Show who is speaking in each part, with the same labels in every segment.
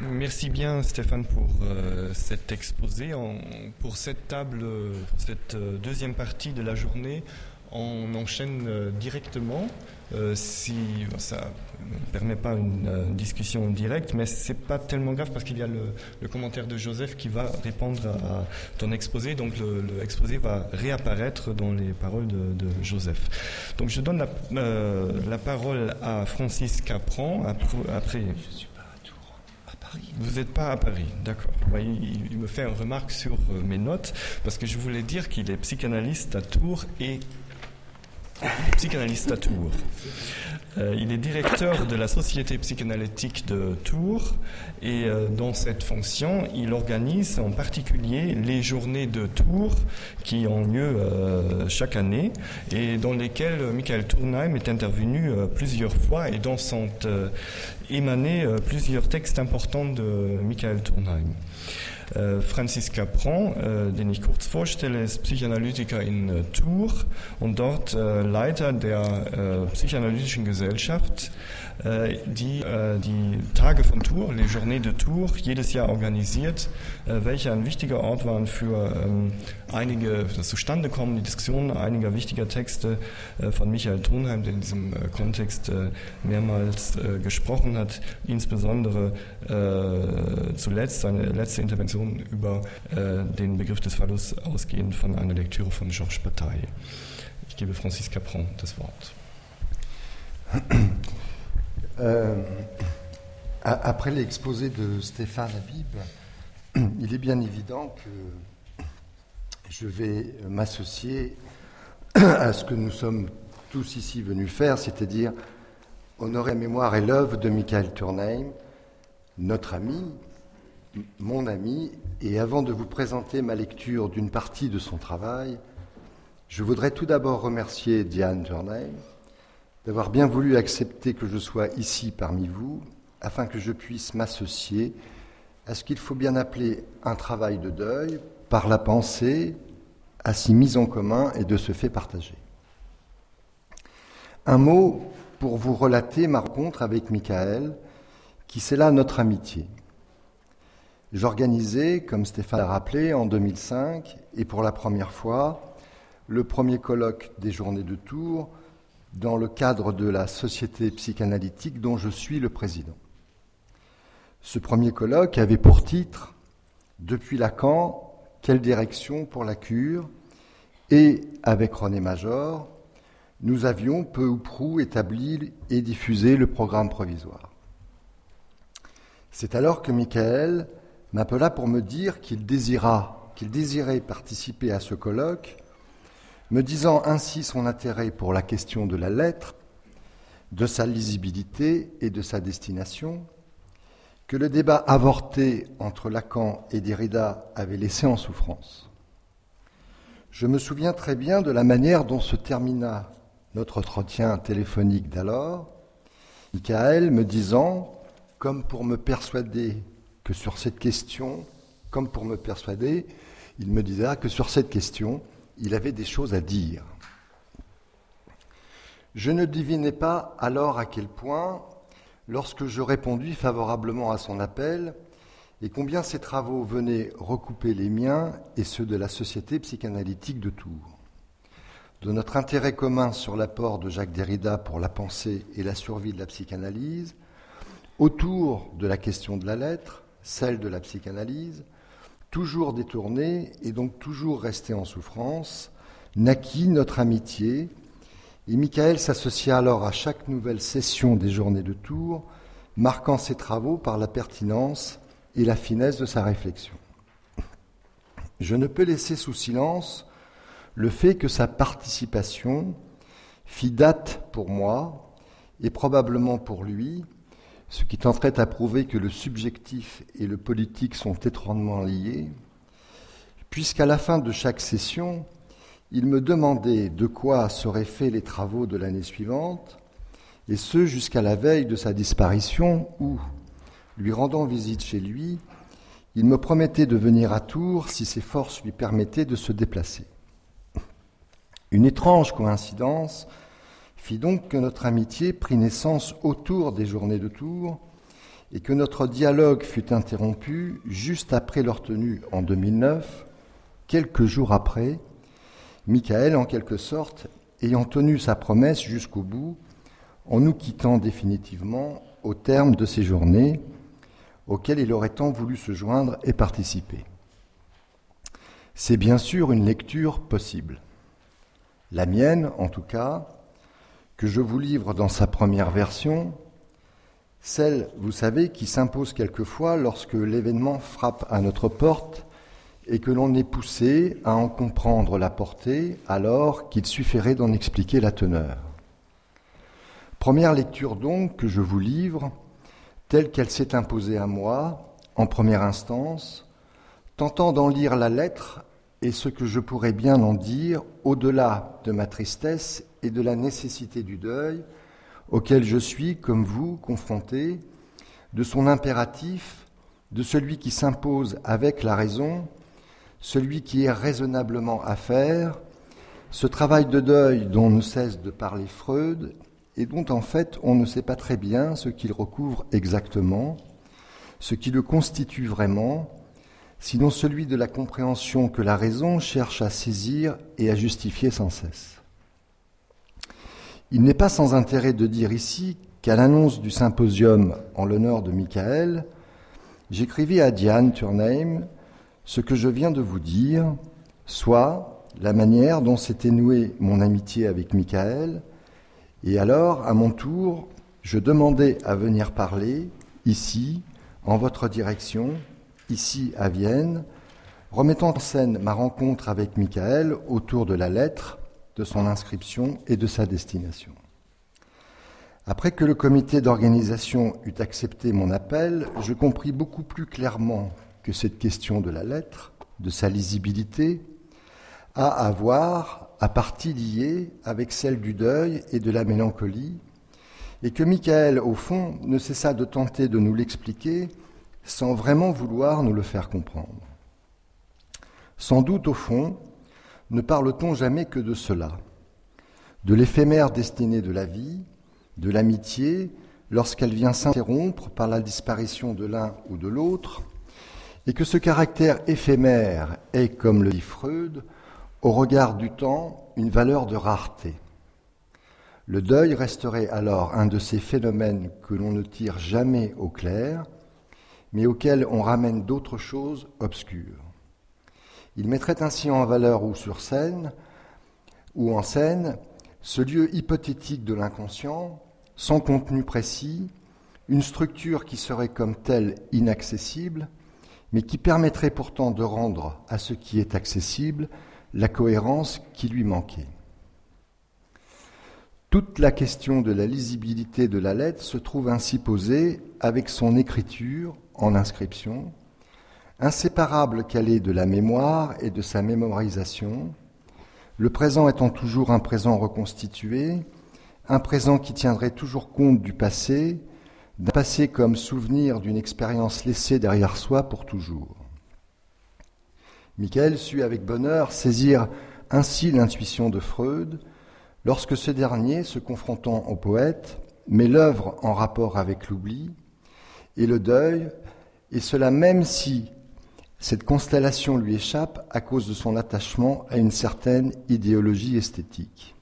Speaker 1: Merci bien Stéphane pour euh, cet exposé. pour cette table, cette euh, deuxième partie de la journée, on enchaîne euh, directement. si ça ne permet pas une, discussion directe, mais c'est pas tellement grave parce qu'il y a le, commentaire de Joseph qui va répondre à, ton exposé. Donc le, va réapparaître dans les paroles de, Joseph. Donc je donne la, parole à Francis Capron après. Vous n'êtes pas à Paris, d'accord. Il, me fait une remarque sur euh, mes notes, parce que je voulais dire qu'il est psychanalyste à Tours et psychanalyste à Tours. Euh, il est directeur de la Société psychanalytique de Tours et euh, dans cette fonction, il organise en particulier les journées de Tours qui ont lieu chaque année et dans lesquelles Michael Tournheim est intervenu plusieurs fois et dont sont émanés plusieurs textes importants de Michael Tournheim. Äh, Francis Capron, äh, den ich kurz vorstelle, ist Psychoanalytiker in äh, Tours und dort Leiter der Psychoanalytischen Gesellschaft Äh, die äh, die Tage von Tours, les Journées de Tours, jedes Jahr organisiert, äh, welche ein wichtiger Ort waren für ähm, einige, das Zustandekommen, die Diskussion einiger wichtiger Texte von Michael Thunheim, der in diesem Kontext mehrmals gesprochen hat, insbesondere zuletzt seine letzte Intervention über den Begriff des Verlusts ausgehend von einer Lektüre von Georges Bataille. Ich gebe Francis Capron das Wort.
Speaker 2: Euh, après l'exposé de Stéphane Habib, il est bien évident que je vais m'associer à ce que nous sommes tous ici venus faire, c'est-à-dire honorer mémoire et l'œuvre de Michael Turnheim, notre ami, mon ami, et avant de vous présenter ma lecture d'une partie de son travail, je voudrais tout d'abord remercier Diane Turnheim, d'avoir bien voulu accepter que je sois ici parmi vous, afin que je puisse m'associer à ce qu'il faut bien appeler un travail de deuil par la pensée, ainsi mise en commun et de ce fait partagé. Un mot pour vous relater ma rencontre avec Michael, qui là notre amitié. J'organisais, comme Stéphane l'a rappelé, en 2005, et pour la première fois, le premier colloque des Journées de Tours dans le cadre de la Société psychanalytique dont je suis le président. Ce premier colloque avait pour titre Depuis Lacan, quelle direction pour la cure? Et avec René Major, nous avions peu ou prou établi et diffusé le programme provisoire. C'est alors que Michael m'appela pour me dire qu'il qu'il désirait participer à ce colloque me disant ainsi son intérêt pour la question de la lettre, de sa lisibilité et de sa destination, que le débat avorté entre Lacan et Derrida avait laissé en souffrance. Je me souviens très bien de la manière dont se termina notre entretien téléphonique d'alors, Michael me disant, comme pour me persuader que sur cette question, comme pour me persuader, il me disait que sur cette question, il avait des choses à dire. Je ne devinais pas alors à quel point, lorsque je répondis favorablement à son appel, et combien ses travaux venaient recouper les miens et ceux de la Société psychanalytique de Tours. De notre intérêt commun sur l'apport de Jacques Derrida pour la pensée et la survie de la psychanalyse, autour de la question de la lettre, celle de la psychanalyse, toujours détourné et donc toujours resté en souffrance, naquit notre amitié, et Michael s'associa alors à chaque nouvelle session des journées de Tours, marquant ses travaux par la pertinence et la finesse de sa réflexion. Je ne peux laisser sous silence le fait que sa participation fit date pour moi et probablement pour lui ce qui tenterait à prouver que le subjectif et le politique sont étroitement liés, puisqu'à la fin de chaque session, il me demandait de quoi seraient faits les travaux de l'année suivante, et ce jusqu'à la veille de sa disparition où, lui rendant visite chez lui, il me promettait de venir à Tours si ses forces lui permettaient de se déplacer. Une étrange coïncidence fit donc que notre amitié prit naissance autour des journées de Tours et que notre dialogue fut interrompu juste après leur tenue en 2009, quelques jours après, Michael, en quelque sorte, ayant tenu sa promesse jusqu'au bout, en nous quittant définitivement au terme de ces journées auxquelles il aurait tant voulu se joindre et participer. C'est bien sûr une lecture possible. La mienne, en tout cas, que je vous livre dans sa première version, celle, vous savez, qui s'impose quelquefois lorsque l'événement frappe à notre porte et que l'on est poussé à en comprendre la portée alors qu'il suffirait d'en expliquer la teneur. Première lecture donc que je vous livre, telle qu'elle s'est imposée à moi, en première instance, tentant d'en lire la lettre et ce que je pourrais bien en dire au-delà de ma tristesse et de la nécessité du deuil auquel je suis, comme vous, confronté, de son impératif, de celui qui s'impose avec la raison, celui qui est raisonnablement à faire, ce travail de deuil dont ne cesse de parler Freud et dont en fait on ne sait pas très bien ce qu'il recouvre exactement, ce qui le constitue vraiment, sinon celui de la compréhension que la raison cherche à saisir et à justifier sans cesse. Il n'est pas sans intérêt de dire ici qu'à l'annonce du symposium en l'honneur de Michael, j'écrivis à Diane Turnheim ce que je viens de vous dire, soit la manière dont s'était nouée mon amitié avec Michael, et alors, à mon tour, je demandais à venir parler, ici, en votre direction, ici à Vienne, remettant en scène ma rencontre avec Michael autour de la lettre, de son inscription et de sa destination. Après que le comité d'organisation eut accepté mon appel, je compris beaucoup plus clairement que cette question de la lettre, de sa lisibilité, a à voir, à partie liée avec celle du deuil et de la mélancolie, et que Michael, au fond, ne cessa de tenter de nous l'expliquer sans vraiment vouloir nous le faire comprendre. Sans doute, au fond, ne parle-t-on jamais que de cela, de l'éphémère destinée de la vie, de l'amitié, lorsqu'elle vient s'interrompre par la disparition de l'un ou de l'autre, et que ce caractère éphémère est, comme le dit Freud, au regard du temps, une valeur de rareté. Le deuil resterait alors un de ces phénomènes que l'on ne tire jamais au clair, mais auxquels on ramène d'autres choses obscures. Il mettrait ainsi en valeur ou sur scène, ou en scène, ce lieu hypothétique de l'inconscient, sans contenu précis, une structure qui serait comme telle inaccessible, mais qui permettrait pourtant de rendre à ce qui est accessible la cohérence qui lui manquait. Toute la question de la lisibilité de la lettre se trouve ainsi posée avec son écriture en inscription, inséparable qu'elle est de la mémoire et de sa mémorisation, le présent étant toujours un présent reconstitué, un présent qui tiendrait toujours compte du passé, d'un passé comme souvenir d'une expérience laissée derrière soi pour toujours. Michael sut avec bonheur saisir ainsi l'intuition de Freud lorsque ce dernier, se confrontant au poète, met l'œuvre en rapport avec l'oubli et le deuil, et cela même si cette constellation lui échappe à cause de son attachement à une certaine idéologie esthétique.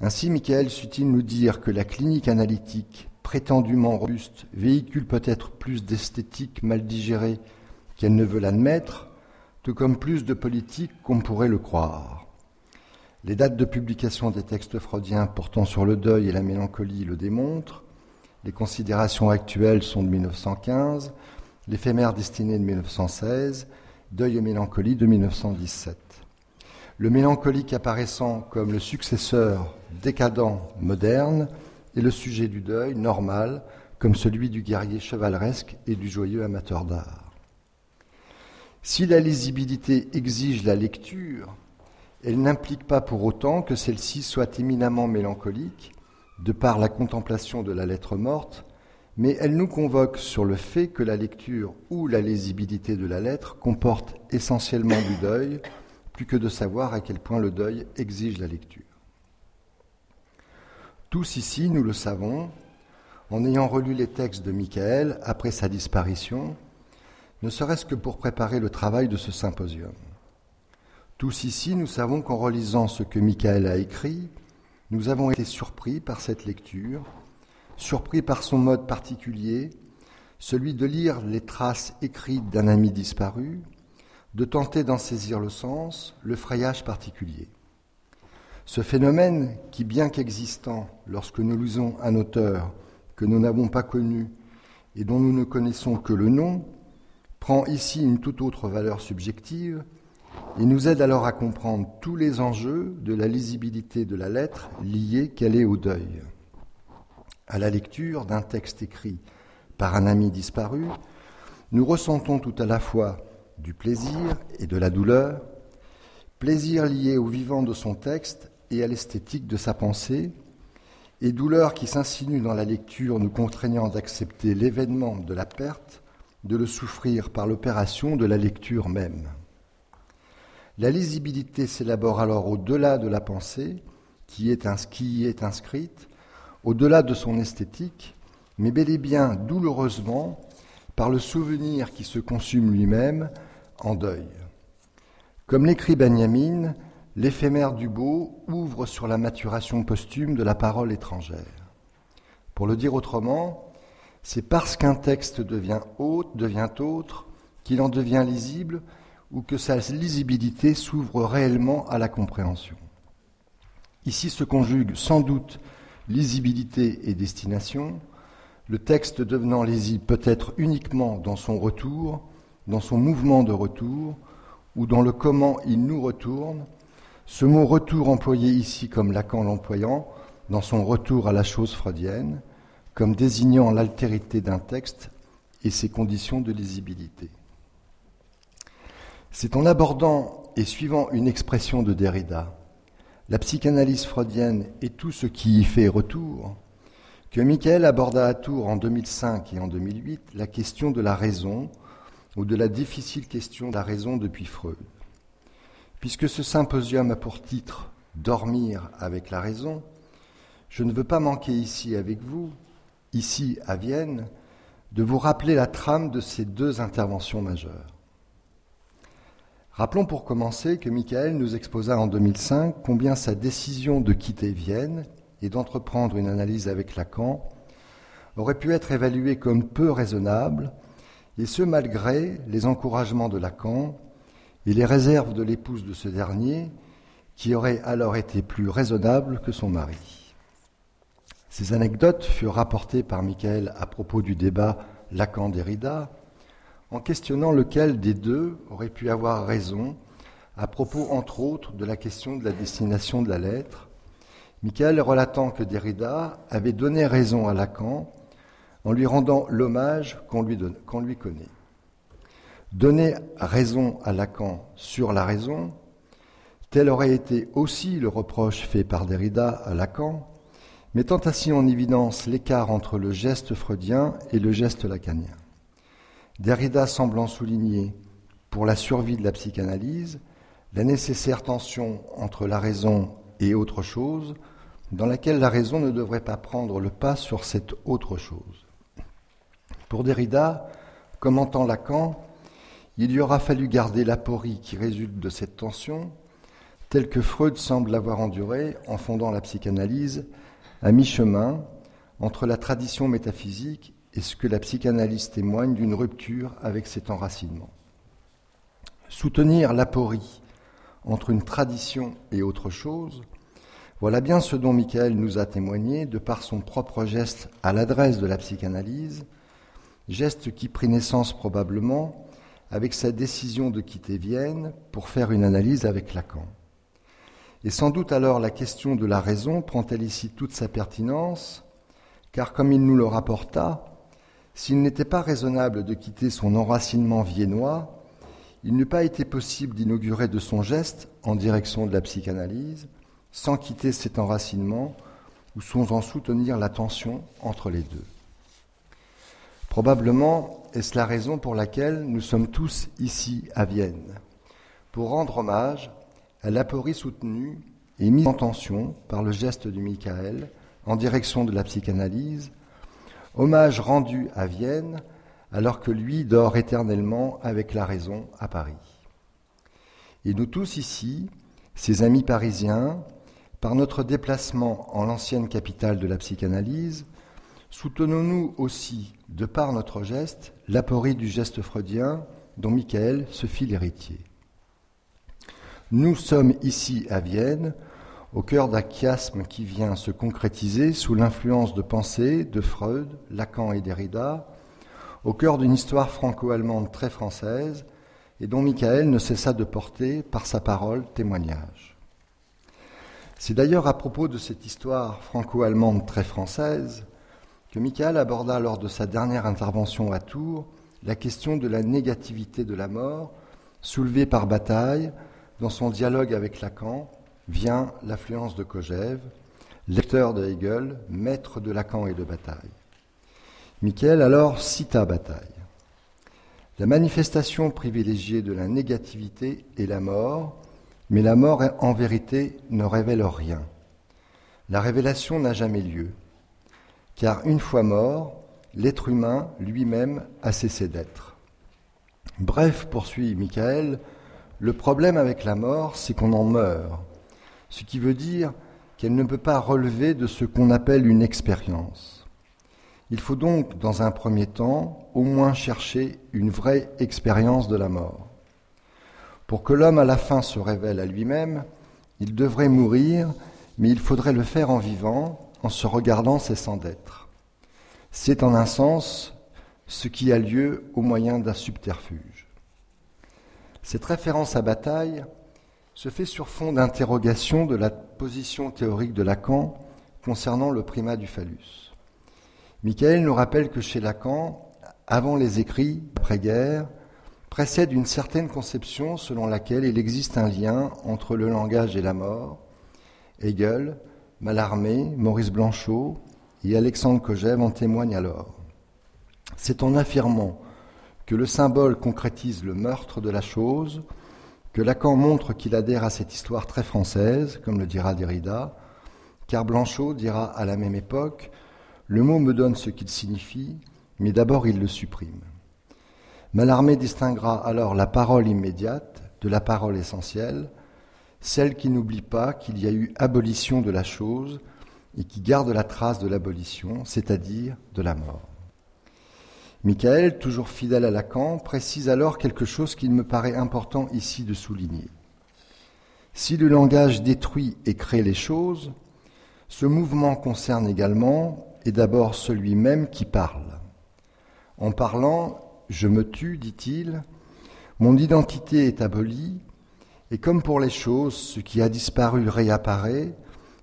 Speaker 2: Ainsi, Michael sut-il nous dire que la clinique analytique, prétendument robuste, véhicule peut-être plus d'esthétique mal digérée qu'elle ne veut l'admettre, tout comme plus de politique qu'on pourrait le croire. Les dates de publication des textes freudiens portant sur le deuil et la mélancolie le démontrent. Les considérations actuelles sont de 1915, l'éphémère destinée de 1916, Deuil et mélancolie de 1917. Le mélancolique apparaissant comme le successeur décadent moderne et le sujet du deuil normal comme celui du guerrier chevaleresque et du joyeux amateur d'art. Si la lisibilité exige la lecture, elle n'implique pas pour autant que celle-ci soit éminemment mélancolique, de par la contemplation de la lettre morte, mais elle nous convoque sur le fait que la lecture ou la lisibilité de la lettre comporte essentiellement du deuil, plus que de savoir à quel point le deuil exige la lecture. Tous ici, nous le savons, en ayant relu les textes de Michael après sa disparition, ne serait-ce que pour préparer le travail de ce symposium. Tous ici, nous savons qu'en relisant ce que Michael a écrit, nous avons été surpris par cette lecture, surpris par son mode particulier, celui de lire les traces écrites d'un ami disparu, de tenter d'en saisir le sens, le frayage particulier. Ce phénomène qui, bien qu'existant lorsque nous lisons un auteur que nous n'avons pas connu et dont nous ne connaissons que le nom, prend ici une toute autre valeur subjective et nous aide alors à comprendre tous les enjeux de la lisibilité de la lettre liée qu'elle est au deuil. À la lecture d'un texte écrit par un ami disparu, nous ressentons tout à la fois du plaisir et de la douleur, plaisir lié au vivant de son texte et à l'esthétique de sa pensée, et douleur qui s'insinue dans la lecture nous contraignant d'accepter l'événement de la perte, de le souffrir par l'opération de la lecture même. La lisibilité s'élabore alors au-delà de la pensée, qui, est est inscrite, au-delà de son esthétique, mais bel et bien douloureusement par le souvenir qui se consume lui-même en deuil. Comme l'écrit Benjamin, l'éphémère du beau ouvre sur la maturation posthume de la parole étrangère. Pour le dire autrement, c'est parce qu'un texte devient devient autre, qu'il en devient lisible ou que sa lisibilité s'ouvre réellement à la compréhension. Ici se conjuguent sans doute lisibilité et destination, le texte devenant lisible peut-être uniquement dans son retour, dans son mouvement de retour, ou dans le comment il nous retourne, ce mot retour employé ici comme Lacan l'employant, dans son retour à la chose freudienne, comme désignant l'altérité d'un texte et ses conditions de lisibilité. C'est en abordant et suivant une expression de Derrida, la psychanalyse freudienne et tout ce qui y fait retour, que Michael aborda à Tours en 2005 et en 2008 la question de la raison, ou de la difficile question de la raison depuis Freud. Puisque ce symposium a pour titre Dormir avec la raison, je ne veux pas manquer ici avec vous, ici à Vienne, de vous rappeler la trame de ces deux interventions majeures. Rappelons pour commencer que Michael nous exposa en 2005 combien sa décision de quitter Vienne et d'entreprendre une analyse avec Lacan aurait pu être évaluée comme peu raisonnable, et ce malgré les encouragements de Lacan et les réserves de l'épouse de ce dernier, qui aurait alors été plus raisonnable que son mari. Ces anecdotes furent rapportées par Michael à propos du débat Lacan-Derrida, en questionnant lequel des deux aurait pu avoir raison à propos, entre autres, de la question de la destination de la lettre, Michael relatant que Derrida avait donné raison à Lacan en lui rendant l'hommage qu'on lui, connaît. Donner raison à Lacan sur la raison, tel aurait été aussi le reproche fait par Derrida à Lacan, mettant ainsi en évidence l'écart entre le geste freudien et le geste lacanien. Derrida semblant souligner, pour la survie de la psychanalyse, la nécessaire tension entre la raison et autre chose, dans laquelle la raison ne devrait pas prendre le pas sur cette autre chose. Pour Derrida, commentant Lacan, il y aura fallu garder l'aporie qui résulte de cette tension, telle que Freud semble l'avoir endurée en fondant la psychanalyse à mi-chemin entre la tradition métaphysique et ce que la psychanalyse témoigne d'une rupture avec cet enracinement. Soutenir l'aporie entre une tradition et autre chose, voilà bien ce dont Michael nous a témoigné de par son propre geste à l'adresse de la psychanalyse, geste qui prit naissance probablement avec sa décision de quitter Vienne pour faire une analyse avec Lacan. Et sans doute alors la question de la raison prend-elle ici toute sa pertinence, car comme il nous le rapporta, s'il n'était pas raisonnable de quitter son enracinement viennois, il n'eût pas été possible d'inaugurer de son geste en direction de la psychanalyse sans quitter cet enracinement ou sans en soutenir la tension entre les deux. Probablement est-ce la raison pour laquelle nous sommes tous ici à Vienne, pour rendre hommage à l'aporie soutenue et mise en tension par le geste du Michael en direction de la psychanalyse, Hommage rendu à Vienne alors que lui dort éternellement avec la raison à Paris. Et nous tous ici, ses amis parisiens, par notre déplacement en l'ancienne capitale de la psychanalyse, soutenons-nous aussi, de par notre geste, l'aporie du geste freudien dont Michael se fit l'héritier. Nous sommes ici à Vienne, au cœur d'un chiasme qui vient se concrétiser sous l'influence de pensées de Freud, Lacan et Derrida, au cœur d'une histoire franco-allemande très française, et dont Michael ne cessa de porter, par sa parole, témoignage. C'est d'ailleurs à propos de cette histoire franco-allemande très française que Michael aborda lors de sa dernière intervention à Tours la question de la négativité de la mort, soulevée par Bataille dans son dialogue avec Lacan, vient l'affluence de Kojève, lecteur de Hegel, maître de Lacan et de Bataille. Michael alors cita Bataille. La manifestation privilégiée de la négativité est la mort, mais la mort en vérité ne révèle rien. La révélation n'a jamais lieu, car une fois mort, l'être humain lui-même a cessé d'être. Bref, poursuit Michael, le problème avec la mort, c'est qu'on en meurt, ce qui veut dire qu'elle ne peut pas relever de ce qu'on appelle une expérience. Il faut donc, dans un premier temps, au moins chercher une vraie expérience de la mort. Pour que l'homme à la fin se révèle à lui-même, il devrait mourir, mais il faudrait le faire en vivant, en se regardant cessant d'être. C'est en un sens ce qui a lieu au moyen d'un subterfuge. Cette référence à bataille se fait sur fond d'interrogation de la position théorique de Lacan concernant le primat du phallus. Michael nous rappelle que chez Lacan, avant les écrits après-guerre, précède une certaine conception selon laquelle il existe un lien entre le langage et la mort. Hegel, Mallarmé, Maurice Blanchot, et Alexandre Kojève en témoigne alors. C'est en affirmant que le symbole concrétise le meurtre de la chose que Lacan montre qu'il adhère à cette histoire très française, comme le dira Derrida, car Blanchot dira à la même époque Le mot me donne ce qu'il signifie, mais d'abord il le supprime. Mallarmé distinguera alors la parole immédiate de la parole essentielle, celle qui n'oublie pas qu'il y a eu abolition de la chose et qui garde la trace de l'abolition, c'est-à-dire de la mort. Michael, toujours fidèle à Lacan, précise alors quelque chose qu'il me paraît important ici de souligner. Si le langage détruit et crée les choses, ce mouvement concerne également et d'abord celui même qui parle. En parlant, je me tue, dit-il, mon identité est abolie, et comme pour les choses, ce qui a disparu réapparaît,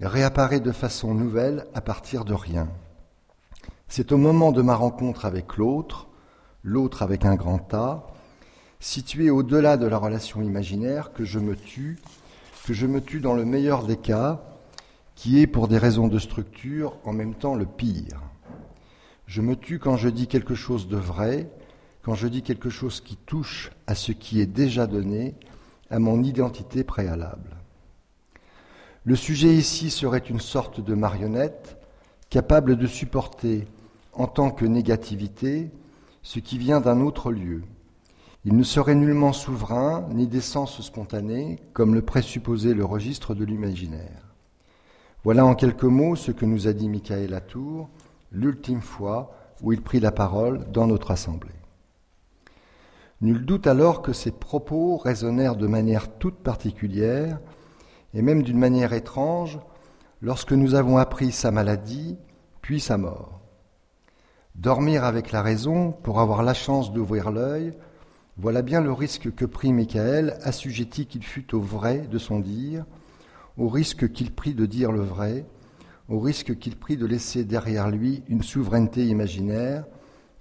Speaker 2: réapparaît de façon nouvelle à partir de rien. C'est au moment de ma rencontre avec l'autre, l'autre avec un grand A, situé au-delà de la relation imaginaire, que je me tue, que je me tue dans le meilleur des cas, qui est pour des raisons de structure en même temps le pire. Je me tue quand je dis quelque chose de vrai, quand je dis quelque chose qui touche à ce qui est déjà donné, à mon identité préalable. Le sujet ici serait une sorte de marionnette capable de supporter en tant que négativité ce qui vient d'un autre lieu. Il ne serait nullement souverain ni d'essence spontanée, comme le présupposait le registre de l'imaginaire. Voilà en quelques mots ce que nous a dit Michael Latour l'ultime fois où il prit la parole dans notre assemblée. Nul doute alors que ces propos résonnèrent de manière toute particulière et même d'une manière étrange, lorsque nous avons appris sa maladie, puis sa mort. Dormir avec la raison pour avoir la chance d'ouvrir l'œil, voilà bien le risque que prit Michael, assujetti qu'il fût au vrai de son dire, au risque qu'il prit de dire le vrai, au risque qu'il prit de laisser derrière lui une souveraineté imaginaire,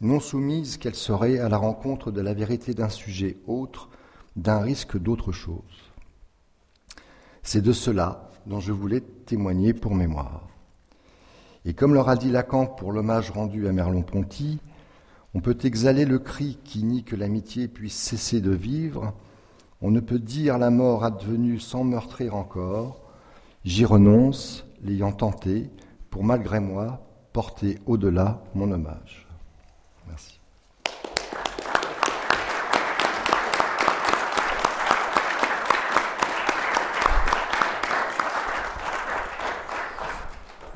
Speaker 2: non soumise qu'elle serait à la rencontre de la vérité d'un sujet autre, d'un risque d'autre chose. C'est de cela dont je voulais témoigner pour mémoire. Et comme leur a dit Lacan pour l'hommage rendu à Merleau-Ponty, on peut exhaler le cri qui nie que l'amitié puisse cesser de vivre, on ne peut dire la mort advenue sans meurtrir encore, j'y renonce, l'ayant tenté, pour malgré moi porter au-delà mon hommage. Merci.